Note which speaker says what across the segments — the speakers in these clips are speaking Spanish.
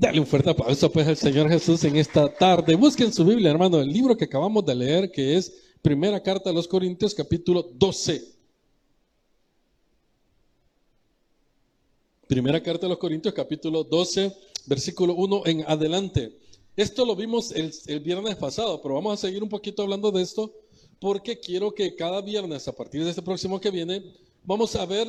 Speaker 1: Dale un fuerte aplauso pues al Señor Jesús en esta tarde. Busquen su Biblia, hermano, el libro que acabamos de leer, que es Primera Carta a los Corintios, capítulo 12. Primera Carta a los Corintios, capítulo 12, versículo 1 en adelante. Esto lo vimos el, el viernes pasado, pero vamos a seguir un poquito hablando de esto porque quiero que cada viernes, a partir de este próximo que viene, vamos a ver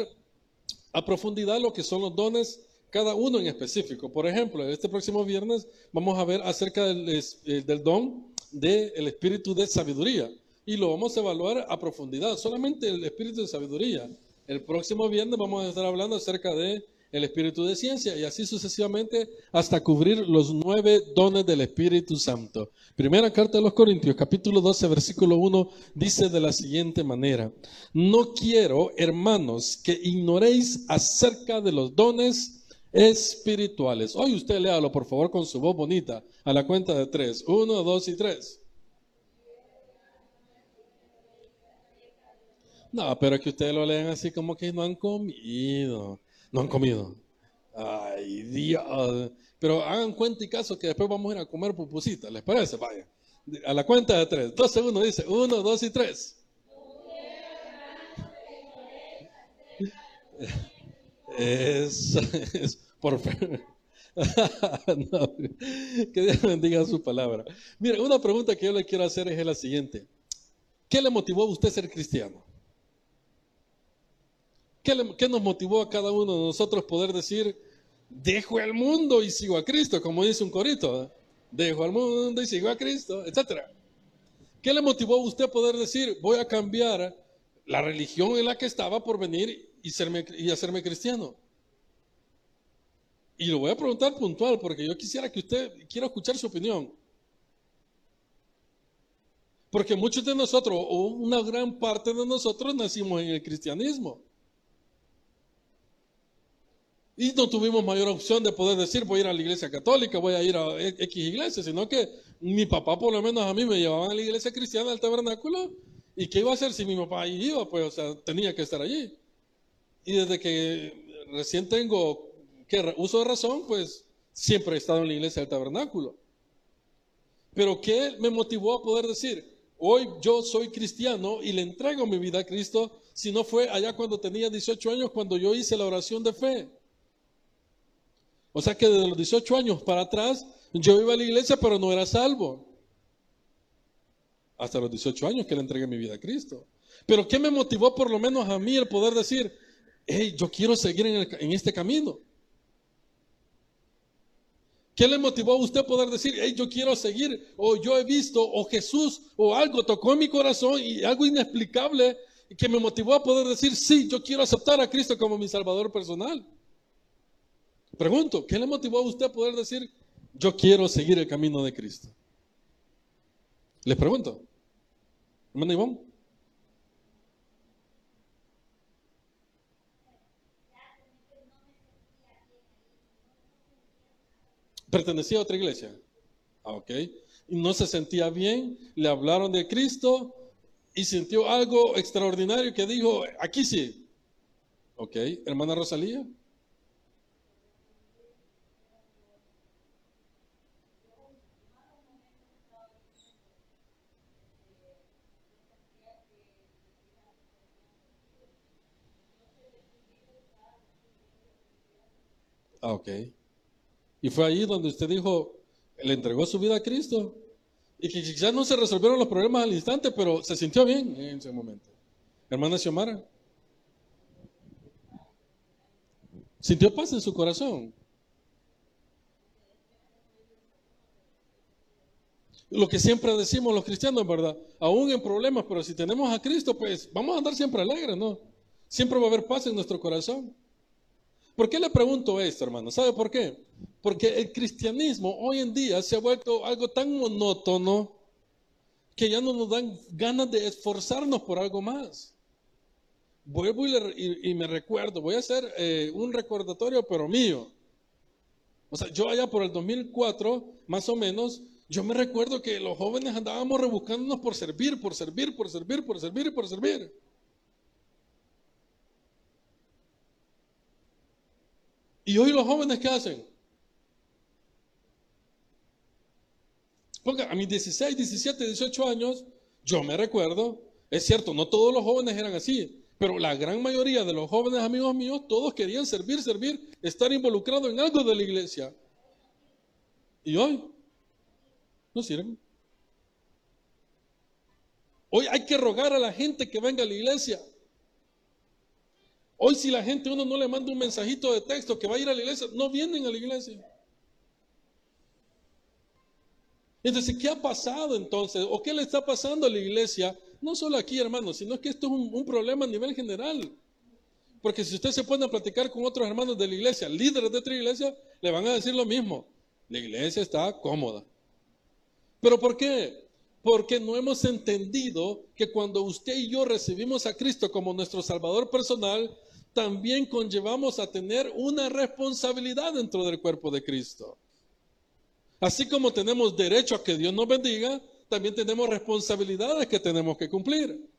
Speaker 1: a profundidad lo que son los dones cada uno en específico. Por ejemplo, este próximo viernes vamos a ver acerca del, eh, del don del espíritu de sabiduría y lo vamos a evaluar a profundidad, solamente el espíritu de sabiduría. El próximo viernes vamos a estar hablando acerca de el espíritu de ciencia y así sucesivamente hasta cubrir los nueve dones del Espíritu Santo. Primera carta de los Corintios, capítulo 12, versículo 1, dice de la siguiente manera, no quiero, hermanos, que ignoréis acerca de los dones espirituales. Hoy usted léalo, por favor, con su voz bonita, a la cuenta de tres. Uno, dos y tres. No, pero que ustedes lo lean así como que no han comido. No han comido. Ay, Dios. Pero hagan cuenta y caso que después vamos a ir a comer pupusitas. ¿Les parece? Vaya. A la cuenta de tres. Dos segundos dice. Uno, dos y tres. Es, por no, que Dios bendiga su palabra. Mire, una pregunta que yo le quiero hacer es la siguiente. ¿Qué le motivó a usted ser cristiano? ¿Qué, ¿Qué, nos motivó a cada uno de nosotros poder decir, dejo el mundo y sigo a Cristo, como dice un corito? ¿eh? Dejo al mundo y sigo a Cristo, etcétera. ¿Qué le motivó a usted poder decir, voy a cambiar la religión en la que estaba por venir y, serme, y hacerme cristiano? Y lo voy a preguntar puntual porque yo quisiera que usted, quiera escuchar su opinión. Porque muchos de nosotros, o una gran parte de nosotros, nacimos en el cristianismo. Y no tuvimos mayor opción de poder decir, voy a ir a la iglesia católica, voy a ir a X iglesia, sino que mi papá, por lo menos a mí, me llevaban a la iglesia cristiana del tabernáculo. ¿Y qué iba a hacer si mi papá iba? Pues, o sea, tenía que estar allí. Y desde que recién tengo uso de razón, pues siempre he estado en la iglesia del tabernáculo. Pero ¿qué me motivó a poder decir, hoy yo soy cristiano y le entrego mi vida a Cristo, si no fue allá cuando tenía 18 años, cuando yo hice la oración de fe? O sea que desde los 18 años para atrás, yo iba a la iglesia, pero no era salvo. Hasta los 18 años que le entregué mi vida a Cristo. Pero ¿qué me motivó por lo menos a mí el poder decir, hey, yo quiero seguir en, este camino? ¿Qué le motivó a usted poder decir, hey, yo quiero seguir, o yo he visto, o Jesús, o algo tocó en mi corazón y algo inexplicable que me motivó a poder decir, sí, yo quiero aceptar a Cristo como mi Salvador personal? Pregunto, ¿qué le motivó a usted a poder decir, yo quiero seguir el camino de Cristo? Les pregunto, hermano Iván. Pertenecía a otra iglesia. Ah, ok. Y no se sentía bien, le hablaron de Cristo y sintió algo extraordinario que dijo, aquí sí. Ok, hermana Rosalía. Ah. Y fue ahí donde usted dijo, le entregó su vida a Cristo. Y que quizás no se resolvieron los problemas al instante, pero se sintió bien en ese momento. Hermana Xiomara. Sintió paz en su corazón. Lo que siempre decimos los cristianos, ¿verdad? Aún en problemas, pero si tenemos a Cristo, pues vamos a andar siempre alegres, ¿no? Siempre va a haber paz en nuestro corazón. ¿Por qué le pregunto esto, hermano? ¿Sabe por qué? Porque el cristianismo hoy en día se ha vuelto algo tan monótono que ya no nos dan ganas de esforzarnos por algo más. Vuelvo y, me recuerdo, voy a hacer eh, un recordatorio, pero mío. O sea, yo allá por el 2004, más o menos, yo me recuerdo que los jóvenes andábamos rebuscándonos por servir, por servir, por servir, por servir y por servir. Y hoy los jóvenes, ¿qué hacen? Ponga, a mis 16, 17, 18 años, yo me recuerdo, es cierto, no todos los jóvenes eran así, pero la gran mayoría de los jóvenes amigos míos, todos querían servir, servir, estar involucrados en algo de la iglesia. Y hoy no sirven. Hoy hay que rogar a la gente que venga a la iglesia. Hoy si la gente uno no le manda un mensajito de texto que va a ir a la iglesia, no vienen a la iglesia. Entonces, ¿qué ha pasado entonces? ¿O qué le está pasando a la iglesia? No solo aquí, hermanos, sino que esto es un, problema a nivel general. Porque si usted se pone a platicar con otros hermanos de la iglesia, líderes de otra iglesia, le van a decir lo mismo. La iglesia está cómoda. ¿Pero por qué? Porque no hemos entendido que cuando usted y yo recibimos a Cristo como nuestro Salvador personal, también conllevamos a tener una responsabilidad dentro del cuerpo de Cristo. Así como tenemos derecho a que Dios nos bendiga, también tenemos responsabilidades que tenemos que cumplir.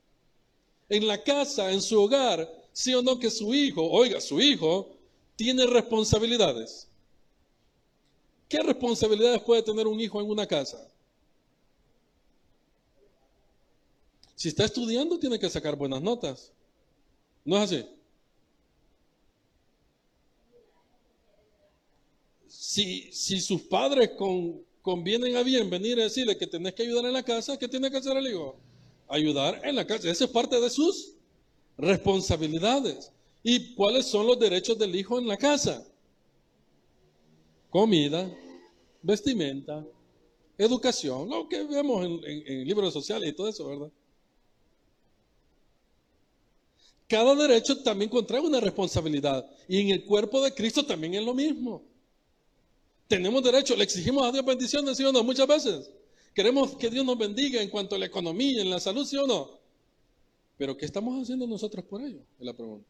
Speaker 1: En la casa, en su hogar, sí o no que su hijo, oiga, su hijo tiene responsabilidades. ¿Qué responsabilidades puede tener un hijo en una casa? Si está estudiando, tiene que sacar buenas notas. ¿No es así? Si, sus padres con, convienen a bien venir a decirle que tenés que ayudar en la casa, ¿qué tiene que hacer el hijo? Ayudar en la casa. Esa es parte de sus responsabilidades. ¿Y cuáles son los derechos del hijo en la casa? Comida, vestimenta, educación, lo que vemos en, en libros sociales y todo eso, ¿verdad? Cada derecho también contrae una responsabilidad. Y en el cuerpo de Cristo también es lo mismo. Tenemos derecho, le exigimos a Dios bendiciones, ¿sí o no? Muchas veces. Queremos que Dios nos bendiga en cuanto a la economía, en la salud, ¿sí o no? Pero ¿qué estamos haciendo nosotros por ello? Es la pregunta.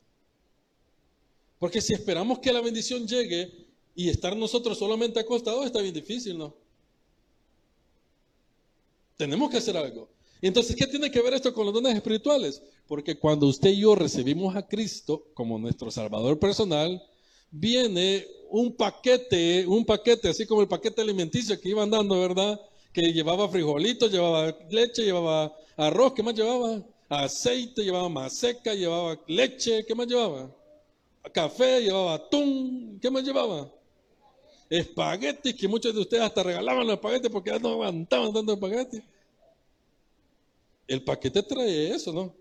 Speaker 1: Porque si esperamos que la bendición llegue y estar nosotros solamente acostados, está bien difícil, ¿no? Tenemos que hacer algo. Entonces, ¿qué tiene que ver esto con los dones espirituales? Porque cuando usted y yo recibimos a Cristo como nuestro Salvador personal, viene un paquete, un paquete, así como el paquete alimenticio que iban dando, ¿verdad? Que llevaba frijolitos, llevaba leche, llevaba arroz, ¿qué más llevaba? Aceite, llevaba maseca, llevaba leche, ¿qué más llevaba? Café, llevaba atún, ¿qué más llevaba? Espaguetis, que muchos de ustedes hasta regalaban los espaguetis porque ya no aguantaban dando espaguetis. El paquete trae eso, ¿no?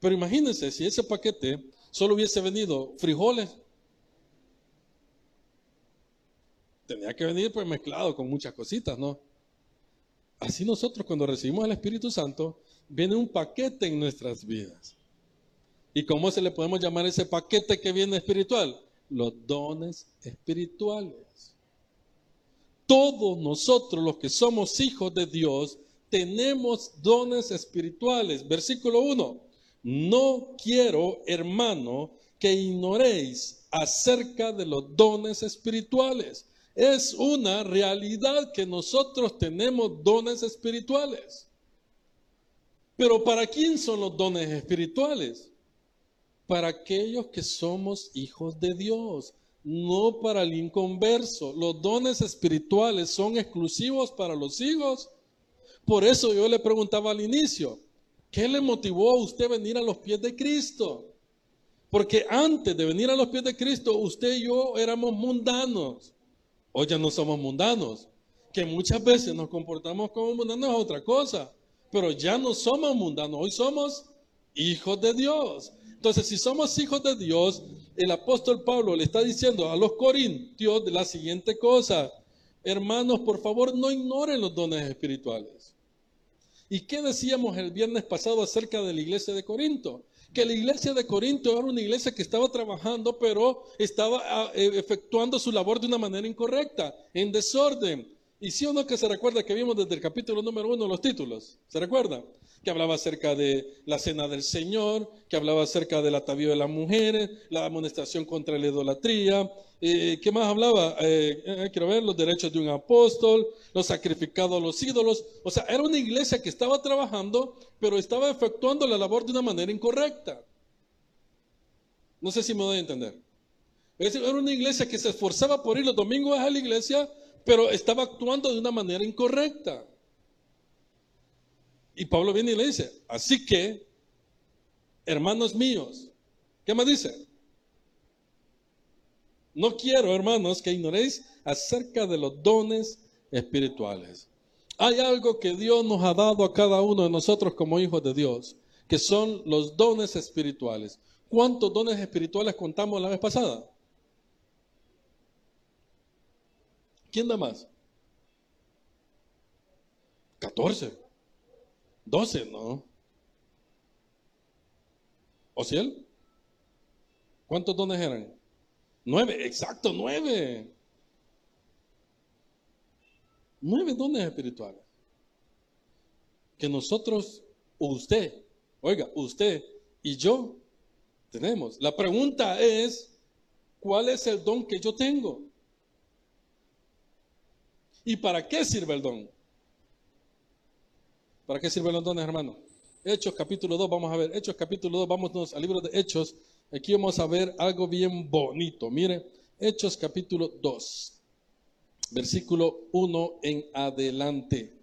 Speaker 1: Pero imagínense si ese paquete solo hubiese venido frijoles, tenía que venir pues mezclado con muchas cositas, ¿no? Así nosotros cuando recibimos el Espíritu Santo, viene un paquete en nuestras vidas. ¿Y cómo se le podemos llamar ese paquete que viene espiritual? Los dones espirituales. Todos nosotros los que somos hijos de Dios tenemos dones espirituales. Versículo 1. No quiero, hermano, que ignoréis acerca de los dones espirituales es una realidad que nosotros tenemos dones espirituales. Pero ¿para quién son los dones espirituales? Para aquellos que somos hijos de Dios, no para el inconverso. Los dones espirituales son exclusivos para los hijos. Por eso yo le preguntaba al inicio, ¿qué le motivó a usted venir a los pies de Cristo? Porque antes de venir a los pies de Cristo, usted y yo éramos mundanos. Hoy ya no somos mundanos. Que muchas veces nos comportamos como mundanos es otra cosa. Pero ya no somos mundanos, hoy somos hijos de Dios. Entonces, si somos hijos de Dios, el apóstol Pablo le está diciendo a los corintios la siguiente cosa. Hermanos, por favor, no ignoren los dones espirituales. ¿Y qué decíamos el viernes pasado acerca de la iglesia de Corinto? Que la iglesia de Corinto era una iglesia que estaba trabajando, pero estaba ah, eh, efectuando su labor de una manera incorrecta, en desorden. Y sí o no que se recuerda que vimos desde el capítulo número uno los títulos, ¿se recuerda? Que hablaba acerca de la cena del Señor, que hablaba acerca del atavío de las mujeres, la amonestación contra la idolatría. Eh, ¿Qué más hablaba? Eh, eh, quiero ver los derechos de un apóstol, los sacrificados a los ídolos. O sea, era una iglesia que estaba trabajando, pero estaba efectuando la labor de una manera incorrecta. No sé si me doy a entender. Era una iglesia que se esforzaba por ir los domingos a la iglesia, pero estaba actuando de una manera incorrecta. Y Pablo viene y le dice, así que, hermanos míos, ¿qué más dice? No quiero, hermanos, que ignoréis acerca de los dones espirituales. Hay algo que Dios nos ha dado a cada uno de nosotros como hijos de Dios, que son los dones espirituales. ¿Cuántos dones espirituales contamos la vez pasada? ¿Quién da más? 14. 12, ¿no? ¿O si él? ¿Cuántos dones eran? Nueve, exacto, nueve. Nueve dones espirituales. Que nosotros, usted, oiga, usted y yo tenemos. La pregunta es, ¿cuál es el don que yo tengo? ¿Y para qué sirve el don? ¿Para qué sirven los dones, hermano? Hechos capítulo 2, vamos a ver. Hechos capítulo 2, vámonos al libro de Hechos. Aquí vamos a ver algo bien bonito. Mire, Hechos capítulo 2, versículo 1 en adelante.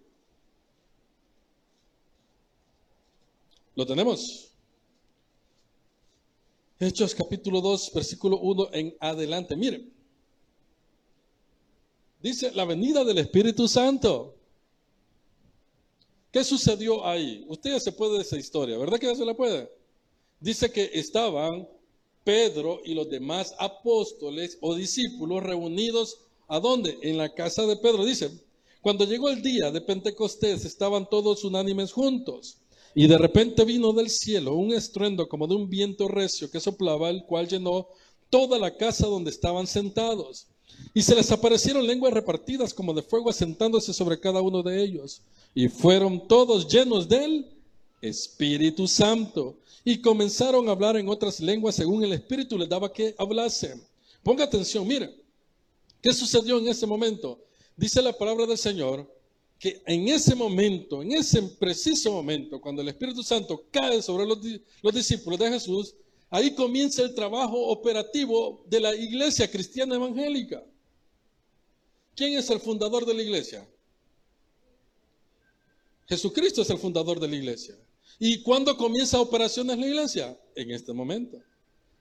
Speaker 1: ¿Lo tenemos? Hechos capítulo 2, versículo 1 en adelante. Mire, dice la venida del Espíritu Santo. ¿Qué sucedió ahí? Usted ya se puede de esa historia, ¿verdad que ya se la puede? Dice que estaban Pedro y los demás apóstoles o discípulos reunidos, ¿a dónde? En la casa de Pedro. Dice, cuando llegó el día de Pentecostés estaban todos unánimes juntos. Y de repente vino del cielo un estruendo como de un viento recio que soplaba, el cual llenó toda la casa donde estaban sentados. Y se les aparecieron lenguas repartidas como de fuego asentándose sobre cada uno de ellos. Y fueron todos llenos del Espíritu Santo. Y comenzaron a hablar en otras lenguas según el Espíritu les daba que hablasen. Ponga atención, mire. ¿Qué sucedió en ese momento? Dice la palabra del Señor que en ese momento, en ese preciso momento, cuando el Espíritu Santo cae sobre los, los discípulos de Jesús, ahí comienza el trabajo operativo de la iglesia cristiana evangélica. ¿Quién es el fundador de la iglesia? Jesucristo es el fundador de la iglesia. ¿Y cuándo comienza operaciones la iglesia? En este momento.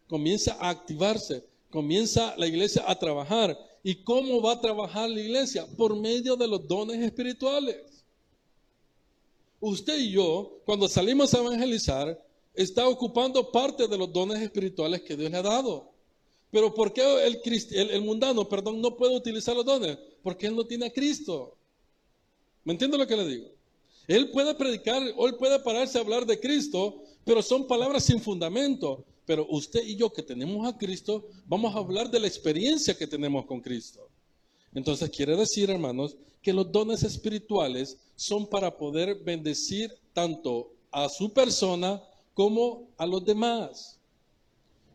Speaker 1: Comienza a activarse, comienza la iglesia a trabajar. ¿Y cómo va a trabajar la iglesia? Por medio de los dones espirituales. Usted y yo, cuando salimos a evangelizar, está ocupando parte de los dones espirituales que Dios le ha dado. Pero ¿por qué el, mundano, perdón, no puede utilizar los dones? Porque él no tiene a Cristo. ¿Me entiende lo que le digo? Él puede predicar, o él puede pararse a hablar de Cristo, pero son palabras sin fundamento. Pero usted y yo que tenemos a Cristo, vamos a hablar de la experiencia que tenemos con Cristo. Entonces quiere decir, hermanos, que los dones espirituales son para poder bendecir tanto a su persona como a los demás.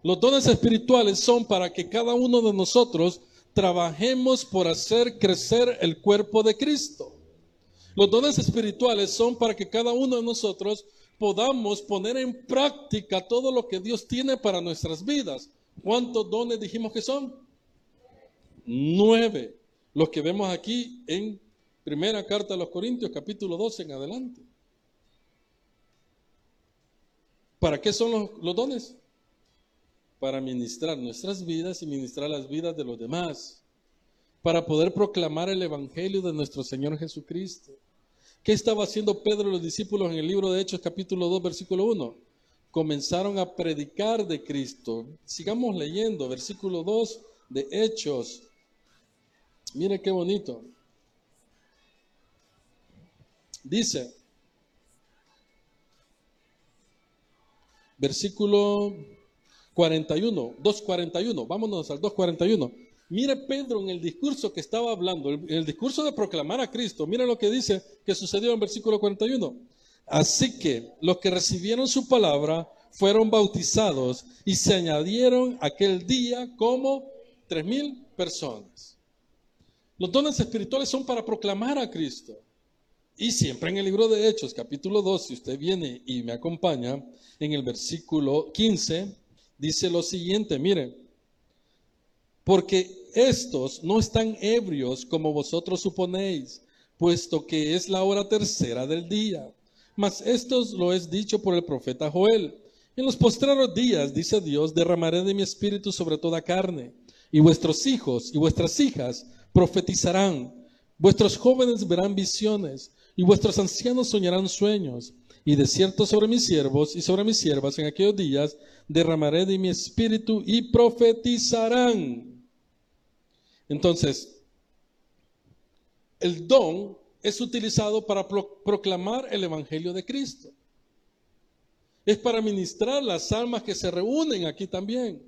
Speaker 1: Los dones espirituales son para que cada uno de nosotros trabajemos por hacer crecer el cuerpo de Cristo. Los dones espirituales son para que cada uno de nosotros podamos poner en práctica todo lo que Dios tiene para nuestras vidas. ¿Cuántos dones dijimos que son? Nueve. Los que vemos aquí en primera carta a los Corintios, capítulo 12 en adelante. ¿Para qué son los, dones? Para ministrar nuestras vidas y ministrar las vidas de los demás para poder proclamar el Evangelio de nuestro Señor Jesucristo. ¿Qué estaba haciendo Pedro y los discípulos en el libro de Hechos capítulo 2 versículo 1? Comenzaron a predicar de Cristo. Sigamos leyendo, versículo 2 de Hechos. Mire qué bonito. Dice, versículo 41, 2.41, vámonos al 2.41. Mire Pedro en el discurso que estaba hablando, en el discurso de proclamar a Cristo, mire lo que dice que sucedió en versículo 41. Así que los que recibieron su palabra fueron bautizados y se añadieron aquel día como tres mil personas. Los dones espirituales son para proclamar a Cristo. Y siempre en el libro de Hechos, capítulo 2, si usted viene y me acompaña, en el versículo 15, dice lo siguiente, mire, porque estos no están ebrios como vosotros suponéis, puesto que es la hora tercera del día. Mas esto lo es dicho por el profeta Joel. En los postreros días, dice Dios, derramaré de mi espíritu sobre toda carne, y vuestros hijos y vuestras hijas profetizarán, vuestros jóvenes verán visiones, y vuestros ancianos soñarán sueños, y de cierto sobre mis siervos y sobre mis siervas en aquellos días derramaré de mi espíritu y profetizarán. Entonces, el don es utilizado para proclamar el Evangelio de Cristo. Es para ministrar las almas que se reúnen aquí también.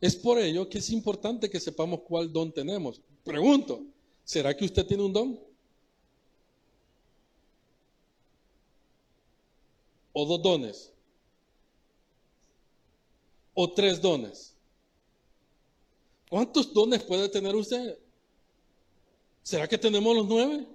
Speaker 1: Es por ello que es importante que sepamos cuál don tenemos. Pregunto, ¿será que usted tiene un don? ¿O dos dones? ¿O tres dones? ¿Cuántos dones puede tener usted? ¿Será que tenemos los nueve?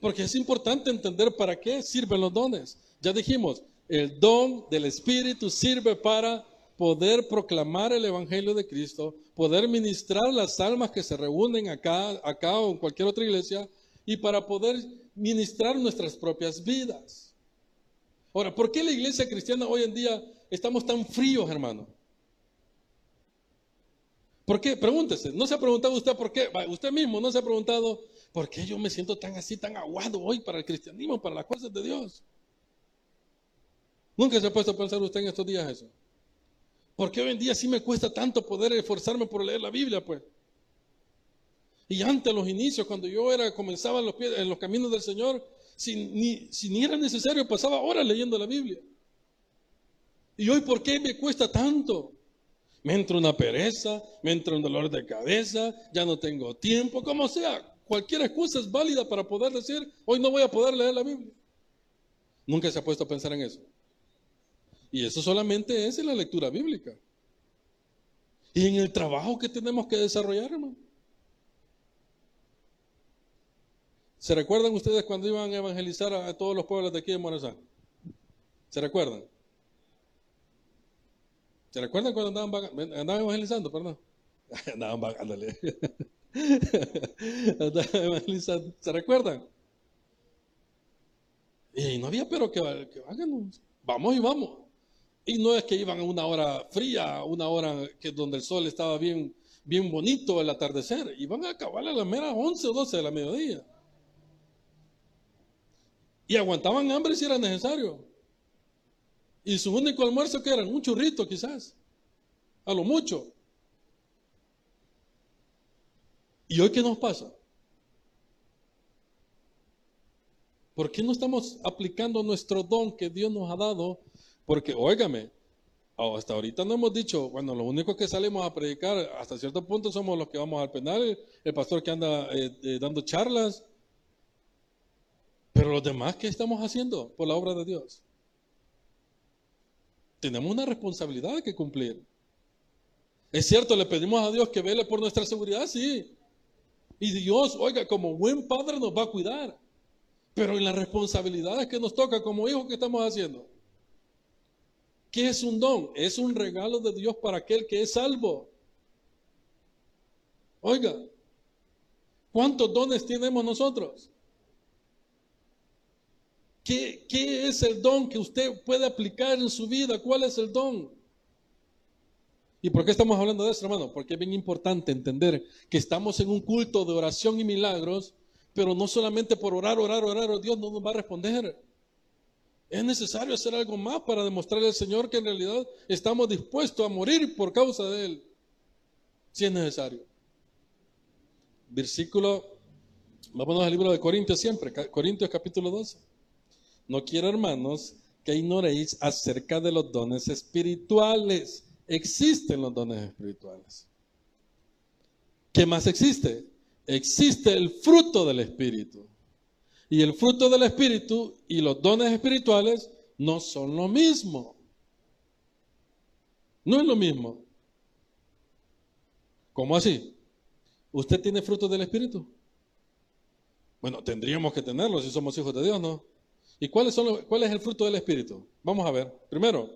Speaker 1: Porque es importante entender para qué sirven los dones. Ya dijimos, el don del Espíritu sirve para poder proclamar el Evangelio de Cristo, poder ministrar las almas que se reúnen acá, acá o en cualquier otra iglesia, y para poder ministrar nuestras propias vidas. Ahora, ¿por qué la iglesia cristiana hoy en día estamos tan fríos, hermano? ¿Por qué? Pregúntese. ¿No se ha preguntado usted por qué? Usted mismo no se ha preguntado por qué yo me siento tan así, tan aguado hoy para el cristianismo, para las cosas de Dios. Nunca se ha puesto a pensar usted en estos días eso. ¿Por qué hoy en día sí me cuesta tanto poder esforzarme por leer la Biblia, pues? Y antes, los inicios, cuando yo era, comenzaba en los, caminos del Señor, si ni, si era necesario, pasaba horas leyendo la Biblia. ¿Y hoy por qué me cuesta tanto? Me entra una pereza, me entra un dolor de cabeza, ya no tengo tiempo, como sea. Cualquier excusa es válida para poder decir, hoy no voy a poder leer la Biblia. Nunca se ha puesto a pensar en eso. Y eso solamente es en la lectura bíblica. Y en el trabajo que tenemos que desarrollar, hermano. ¿Se recuerdan ustedes cuando iban a evangelizar a todos los pueblos de aquí de Morazán? ¿Se recuerdan? ¿Se recuerdan cuando andaban, andaban evangelizando? Perdón. andaban ándale. andaban evangelizando. ¿Se recuerdan? Y no había pero que, que Vamos y vamos. Y no es que iban a una hora fría, una hora que donde el sol estaba bien, bien bonito el atardecer. Iban a acabar a las meras 11 o 12 de la mediodía. Y aguantaban hambre si era necesario. Y su único almuerzo que era un churrito quizás, a lo mucho. ¿Y hoy qué nos pasa? ¿Por qué no estamos aplicando nuestro don que Dios nos ha dado? Porque, óigame, hasta ahorita no hemos dicho, bueno, los únicos que salimos a predicar hasta cierto punto somos los que vamos al penal, el pastor que anda eh, eh, dando charlas, pero los demás, ¿qué estamos haciendo por la obra de Dios? tenemos una responsabilidad que cumplir. Es cierto, le pedimos a Dios que vele por nuestra seguridad, sí. Y Dios, oiga, como buen padre nos va a cuidar. Pero en las responsabilidades que nos toca como hijos, ¿qué estamos haciendo? ¿Qué es un don? Es un regalo de Dios para aquel que es salvo. Oiga, ¿cuántos dones tenemos nosotros? ¿Qué, es el don que usted puede aplicar en su vida? ¿Cuál es el don? ¿Y por qué estamos hablando de eso, hermano? Porque es bien importante entender que estamos en un culto de oración y milagros, pero no solamente por orar, orar, orar, Dios no nos va a responder. Es necesario hacer algo más para demostrarle al Señor que en realidad estamos dispuestos a morir por causa de Él, si es necesario. Versículo, vámonos al libro de Corintios siempre, Corintios capítulo 12. No quiero, hermanos, que ignoréis acerca de los dones espirituales. Existen los dones espirituales. ¿Qué más existe? Existe el fruto del Espíritu. Y el fruto del Espíritu y los dones espirituales no son lo mismo. No es lo mismo. ¿Cómo así? ¿Usted tiene fruto del Espíritu? Bueno, tendríamos que tenerlo si somos hijos de Dios, ¿no? ¿Y cuáles son cuál es el fruto del Espíritu? Vamos a ver. Primero.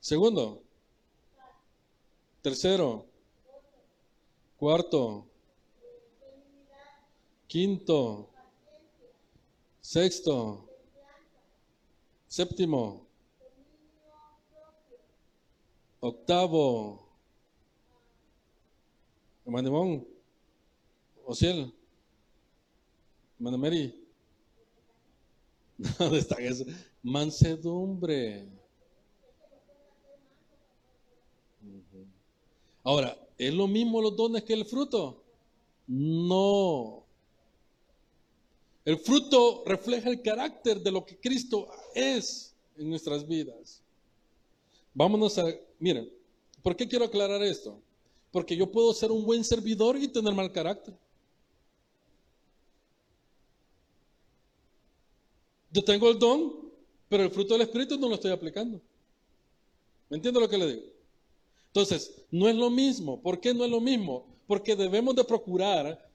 Speaker 1: Segundo. Tercero. Cuarto. quinto, sexto, séptimo, octavo, hermano Ociel, Mary. ¿Dónde está eso? Mansedumbre. Ahora, ¿es lo mismo los dones que el fruto? No. El fruto refleja el carácter de lo que Cristo es en nuestras vidas. Vámonos a, miren, ¿por qué quiero aclarar esto? Porque yo puedo ser un buen servidor y tener mal carácter. Yo tengo el don, pero el fruto del Espíritu no lo estoy aplicando. ¿Me entiende lo que le digo? Entonces, no es lo mismo. ¿Por qué no es lo mismo? Porque debemos de procurar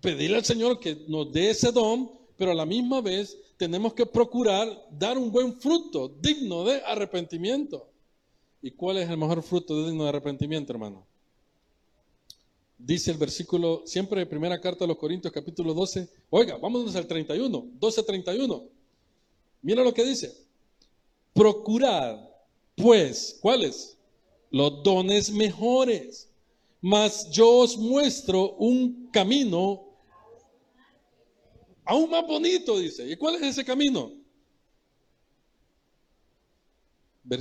Speaker 1: pedirle al Señor que nos dé ese don, pero a la misma vez tenemos que procurar dar un buen fruto digno de arrepentimiento. ¿Y cuál es el mejor fruto digno de arrepentimiento, hermano? Dice el versículo, siempre de primera carta a los Corintios, capítulo 12. Oiga, vámonos al 31, 12, 31. Mira lo que dice. Procurad, pues, ¿cuáles? Los dones mejores. Mas yo os muestro un camino aún más bonito, dice. ¿Y cuál es ese camino?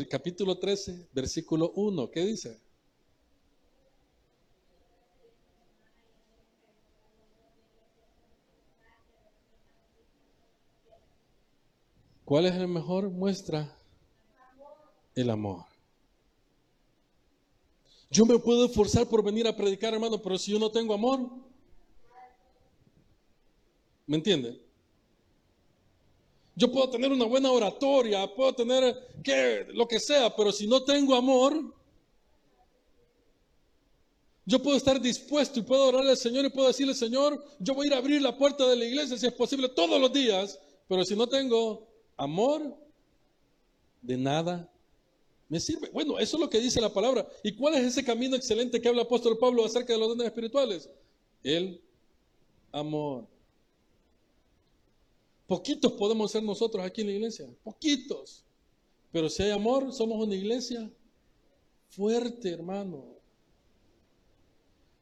Speaker 1: capítulo 13, versículo 1, ¿qué dice? ¿Cuál es el mejor muestra? El amor. Yo me puedo esforzar por venir a predicar, hermano, pero si yo no tengo amor, ¿me entiende? Yo puedo tener una buena oratoria, puedo tener que, lo que sea, pero si no tengo amor, yo puedo estar dispuesto y puedo orarle al Señor y puedo decirle, Señor, yo voy a ir a abrir la puerta de la iglesia si es posible todos los días, pero si no tengo amor, de nada me sirve. Bueno, eso es lo que dice la palabra. ¿Y cuál es ese camino excelente que habla el apóstol Pablo acerca de los dones espirituales? El amor. Poquitos podemos ser nosotros aquí en la iglesia, poquitos. Pero si hay amor, somos una iglesia fuerte, hermano.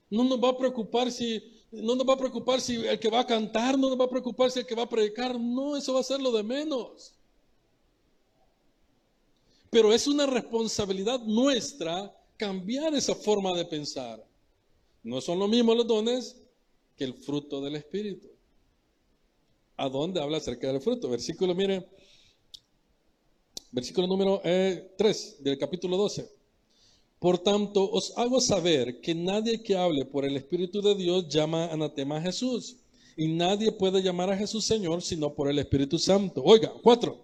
Speaker 1: No nos va a preocupar si no nos va a preocupar si el que va a cantar, no nos va a preocupar si el que va a predicar, no, eso va a ser lo de menos. Pero es una responsabilidad nuestra cambiar esa forma de pensar. No son lo mismo los dones que el fruto del Espíritu a dónde habla acerca del fruto. Versículo, mire, versículo número 3 eh, del capítulo 12. Por tanto, os hago saber que nadie que hable por el Espíritu de Dios llama anatema a Jesús. Y nadie puede llamar a Jesús Señor sino por el Espíritu Santo. Oiga, cuatro.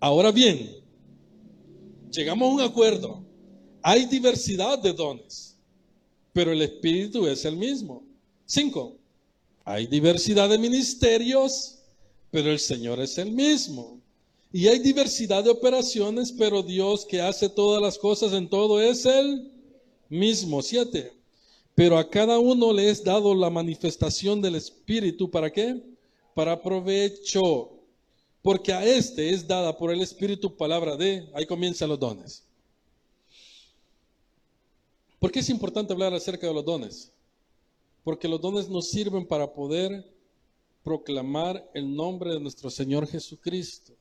Speaker 1: Ahora bien, llegamos a un acuerdo. Hay diversidad de dones, pero el Espíritu es el mismo. Cinco. Hay diversidad de ministerios, pero el Señor es el mismo. Y hay diversidad de operaciones, pero Dios que hace todas las cosas en todo es el mismo. Siete. Pero a cada uno le es dado la manifestación del Espíritu. ¿Para qué? Para provecho. Porque a este es dada por el Espíritu palabra de, ahí comienzan los dones. ¿Por qué es importante hablar acerca de los dones? porque los dones nos sirven para poder proclamar el nombre de nuestro Señor Jesucristo.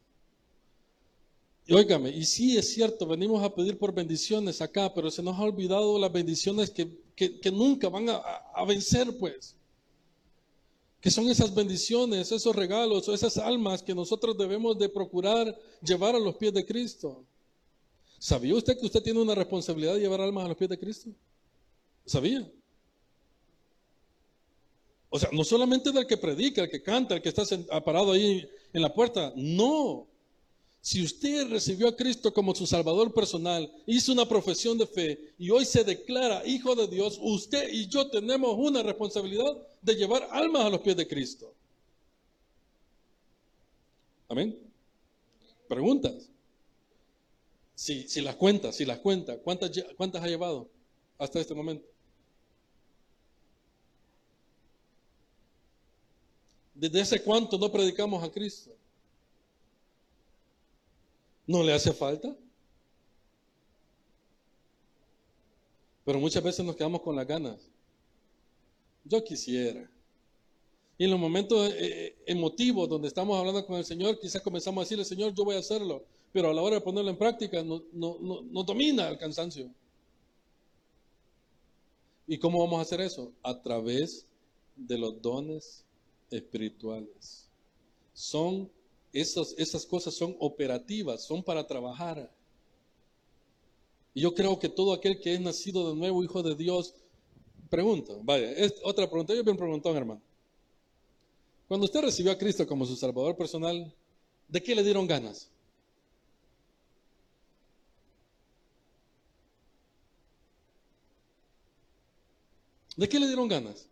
Speaker 1: Y óigame, y sí es cierto, venimos a pedir por bendiciones acá, pero se nos ha olvidado las bendiciones que, nunca van a, vencer, pues. Que son esas bendiciones, esos regalos, esas almas que nosotros debemos de procurar llevar a los pies de Cristo. ¿Sabía usted que usted tiene una responsabilidad de llevar almas a los pies de Cristo? ¿Sabía? O sea, no solamente del que predica, el que canta, el que está parado ahí en la puerta. No. Si usted recibió a Cristo como su Salvador personal, hizo una profesión de fe y hoy se declara hijo de Dios, usted y yo tenemos una responsabilidad de llevar almas a los pies de Cristo. Amén. Preguntas. Si, las cuenta, si las cuenta, ¿cuántas, ¿cuántas ha llevado hasta este momento? ¿Desde hace cuánto no predicamos a Cristo? ¿No le hace falta? Pero muchas veces nos quedamos con las ganas. Yo quisiera. Y en los momentos eh, eh, emotivos donde estamos hablando con el Señor, quizás comenzamos a decirle, Señor, yo voy a hacerlo. Pero a la hora de ponerlo en práctica, no, no, no domina el cansancio. ¿Y cómo vamos a hacer eso? A través de los dones espirituales. Son esas, cosas son operativas, son para trabajar. Y yo creo que todo aquel que es nacido de nuevo, hijo de Dios, pregunta, vaya, es otra pregunta, yo bien preguntado, hermano. Cuando usted recibió a Cristo como su Salvador personal, ¿de qué le dieron ganas? ¿De qué le dieron ganas?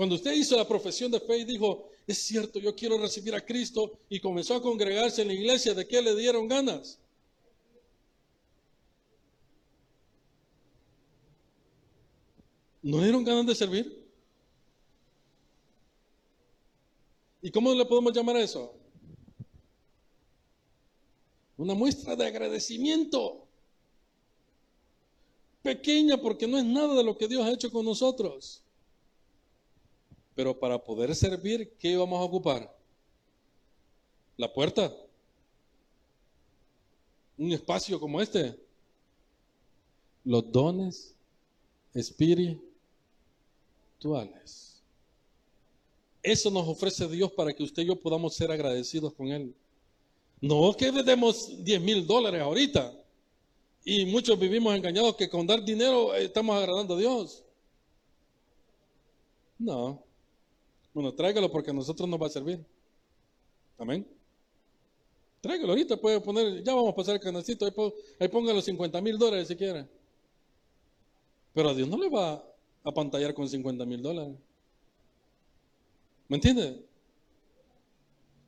Speaker 1: Cuando usted hizo la profesión de fe y dijo, es cierto, yo quiero recibir a Cristo y comenzó a congregarse en la iglesia, ¿de qué le dieron ganas? ¿No dieron ganas de servir? ¿Y cómo le podemos llamar a eso? Una muestra de agradecimiento pequeña porque no es nada de lo que Dios ha hecho con nosotros. Pero para poder servir, ¿qué vamos a ocupar? La puerta. Un espacio como este. Los dones espirituales. Eso nos ofrece Dios para que usted y yo podamos ser agradecidos con Él. No que le demos 10 mil dólares ahorita. Y muchos vivimos engañados que con dar dinero estamos agradando a Dios. No. Bueno, tráigalo porque a nosotros nos va a servir. Amén. Tráigalo ahorita, puede poner, ya vamos a pasar el canacito, ahí, ponga los 50 mil dólares si quiere. Pero a Dios no le va a pantallar con 50 mil dólares. ¿Me entiende?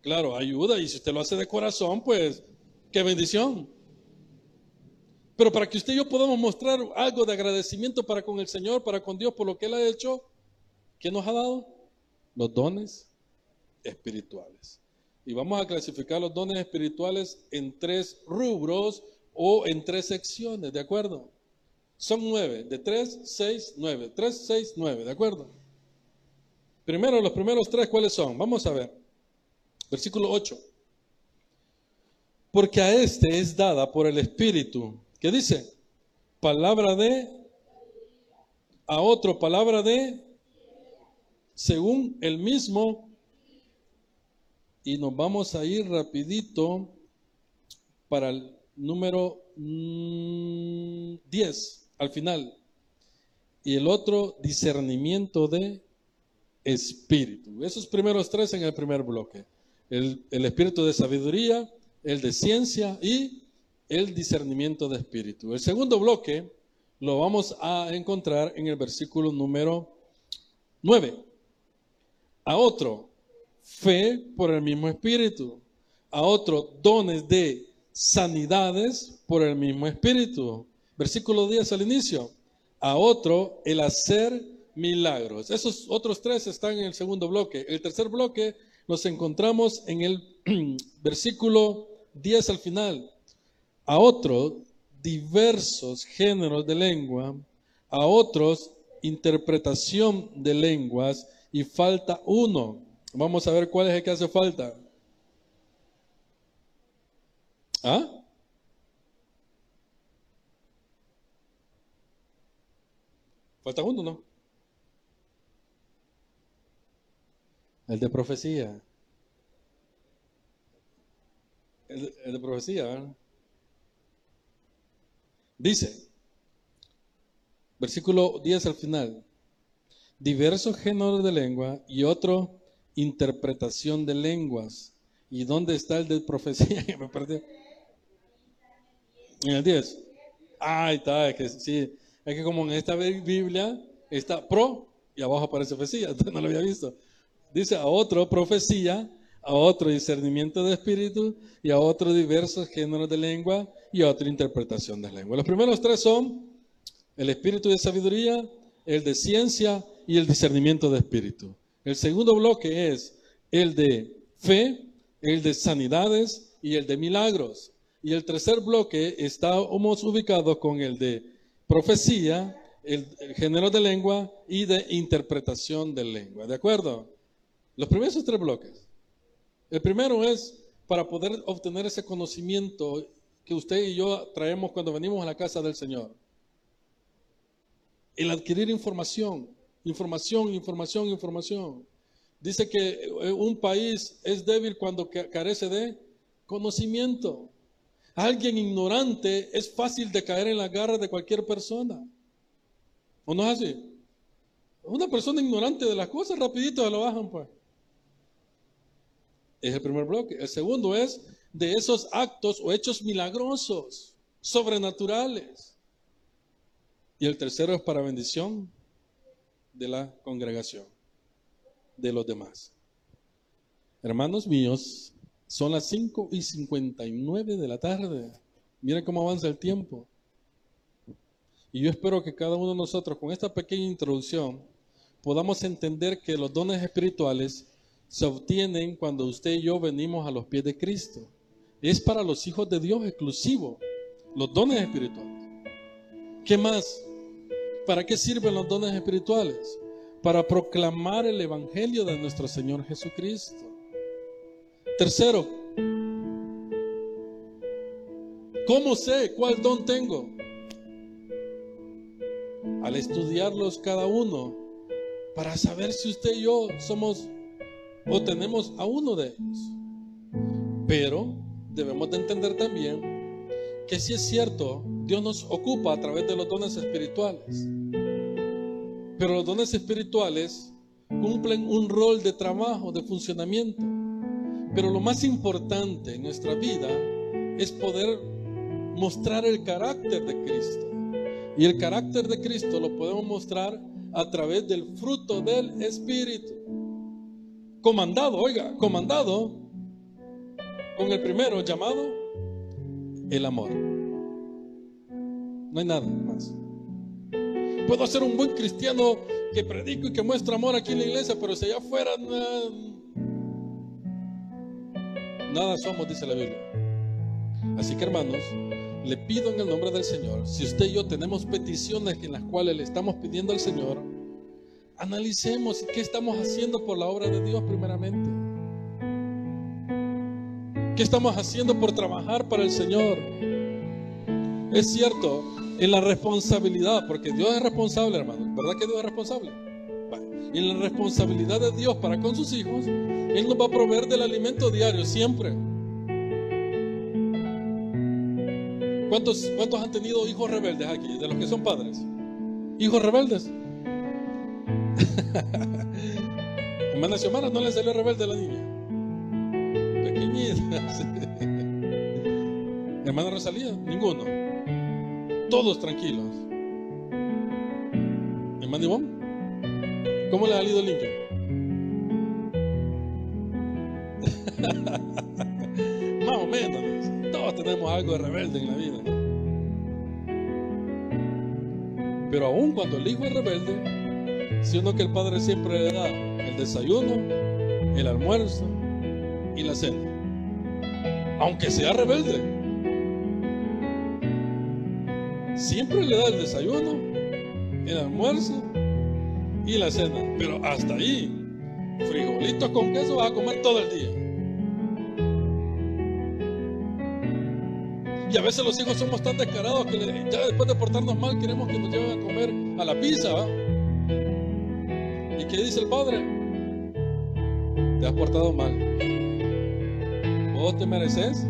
Speaker 1: Claro, ayuda y si usted lo hace de corazón, pues qué bendición. Pero para que usted y yo podamos mostrar algo de agradecimiento para con el Señor, para con Dios por lo que Él ha hecho, ¿qué nos ha dado? Los dones espirituales. Y vamos a clasificar los dones espirituales en tres rubros o en tres secciones, ¿de acuerdo? Son nueve, de tres, seis, nueve. Tres, seis, nueve, ¿de acuerdo? Primero, los primeros tres, ¿cuáles son? Vamos a ver. Versículo 8. Porque a este es dada por el Espíritu ¿Qué dice? Palabra de, a otro palabra de, según el mismo. Y nos vamos a ir rapidito para el número 10, mm, al final. Y el otro, discernimiento de espíritu. Esos primeros tres en el primer bloque. El, el espíritu de sabiduría, el de ciencia y el discernimiento de espíritu. El segundo bloque lo vamos a encontrar en el versículo número 9. A otro, fe por el mismo espíritu. A otro, dones de sanidades por el mismo espíritu. Versículo 10 al inicio. A otro, el hacer milagros. Esos otros tres están en el segundo bloque. El tercer bloque nos encontramos en el versículo 10 al final a otros diversos géneros de lengua, a otros interpretación de lenguas y falta uno. Vamos a ver cuál es el que hace falta. ¿Ah? Falta uno, ¿no? El de profecía. El, el de profecía, ¿verdad? Dice, versículo 10 al final, diversos géneros de lengua y otro interpretación de lenguas. ¿Y dónde está el de profecía? Me perdí. En el 10. Ah, está, es que sí, es que como en esta Biblia está pro y abajo aparece profecía, no lo había visto. Dice a otro profecía, a otro discernimiento de espíritu y a otro diversos géneros de lengua y a otra interpretación de lengua. Los primeros tres son el espíritu de sabiduría, el de ciencia y el discernimiento de espíritu. El segundo bloque es el de fe, el de sanidades y el de milagros. Y el tercer bloque estamos ubicados con el de profecía, el, género de lengua y de interpretación de lengua. ¿De acuerdo? Los primeros tres bloques. El primero es para poder obtener ese conocimiento que usted y yo traemos cuando venimos a la casa del Señor. El adquirir información, información, información, información. Dice que eh, un país es débil cuando carece de conocimiento. Alguien ignorante es fácil de caer en la garra de cualquier persona. ¿O no es así? Una persona ignorante de las cosas, rapidito se lo bajan, pues. Es el primer bloque. El segundo es de esos actos o hechos milagrosos, sobrenaturales. Y el tercero es para bendición de la congregación, de los demás. Hermanos míos, son las 5 y 59 de la tarde. Miren cómo avanza el tiempo. Y yo espero que cada uno de nosotros, con esta pequeña introducción, podamos entender que los dones espirituales se obtienen cuando usted y yo venimos a los pies de Cristo. Es para los hijos de Dios exclusivo, los dones espirituales. ¿Qué más? ¿Para qué sirven los dones espirituales? Para proclamar el Evangelio de nuestro Señor Jesucristo. Tercero, ¿cómo sé cuál don tengo? Al estudiarlos cada uno, para saber si usted y yo somos o tenemos a uno de ellos. Pero debemos de entender también que si es cierto, Dios nos ocupa a través de los dones espirituales. Pero los dones espirituales cumplen un rol de trabajo, de funcionamiento. Pero lo más importante en nuestra vida es poder mostrar el carácter de Cristo. Y el carácter de Cristo lo podemos mostrar a través del fruto del Espíritu comandado, oiga, comandado con el primero llamado el amor. No hay nada más. Puedo ser un buen cristiano que predico y que muestra amor aquí en la iglesia, pero si allá afuera nada, nada somos, dice la Biblia. Así que hermanos, le pido en el nombre del Señor, si usted y yo tenemos peticiones en las cuales le estamos pidiendo al Señor, analicemos qué estamos haciendo por la obra de Dios primeramente. ¿Qué estamos haciendo por trabajar para el Señor? Es cierto, en la responsabilidad, porque Dios es responsable, hermano. ¿Verdad que Dios es responsable? En la responsabilidad de Dios para con sus hijos, Él nos va a proveer del alimento diario, siempre. ¿Cuántos, ¿Cuántos han tenido hijos rebeldes aquí, de los que son padres? ¿Hijos rebeldes? Hermana Xiomara no le salió rebelde a la niña. Pequeñita. Hermana Rosalía, ninguno. Todos tranquilos. Hermana Ivonne, ¿cómo le ha salido el niño? Más o menos. Todos tenemos algo de rebelde en la vida. Pero aún cuando el hijo es rebelde, sino que el Padre siempre le da el desayuno, el almuerzo y la cena. Aunque sea rebelde. Siempre le da el desayuno, el almuerzo y la cena. Pero hasta ahí, frijolitos con queso vas a comer todo el día. Y a veces los hijos somos tan descarados que ya después de portarnos mal queremos que nos lleven a comer a la pizza. ¿Y qué dice el padre? Te has portado mal. Vos te mereces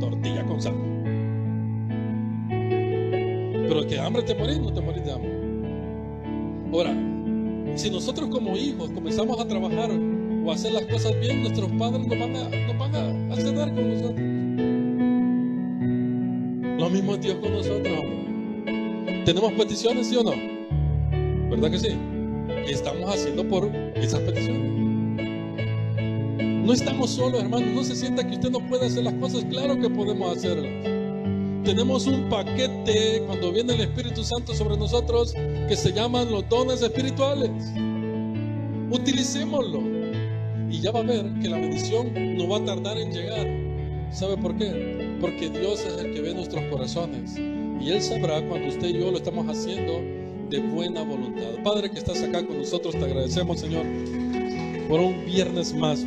Speaker 1: tortilla con sal. Pero que hambre te morís, no te morís de hambre. Ahora, si nosotros como hijos comenzamos a trabajar o a hacer las cosas bien, nuestros padres nos van a, nos acceder con nosotros. Lo mismo es Dios con nosotros, ¿Tenemos peticiones, sí o no? ¿Verdad que sí? estamos haciendo por esas peticiones. No estamos solos, hermano. No se sienta que usted no puede hacer las cosas. Claro que podemos hacerlas. Tenemos un paquete cuando viene el Espíritu Santo sobre nosotros que se llaman los dones espirituales. Utilicémoslo. Y ya va a ver que la bendición no va a tardar en llegar. ¿Sabe por qué? Porque Dios es el que ve nuestros corazones. Y Él sabrá cuando usted y yo lo estamos haciendo de buena voluntad. Padre que estás acá con nosotros, te agradecemos, Señor, por un viernes más.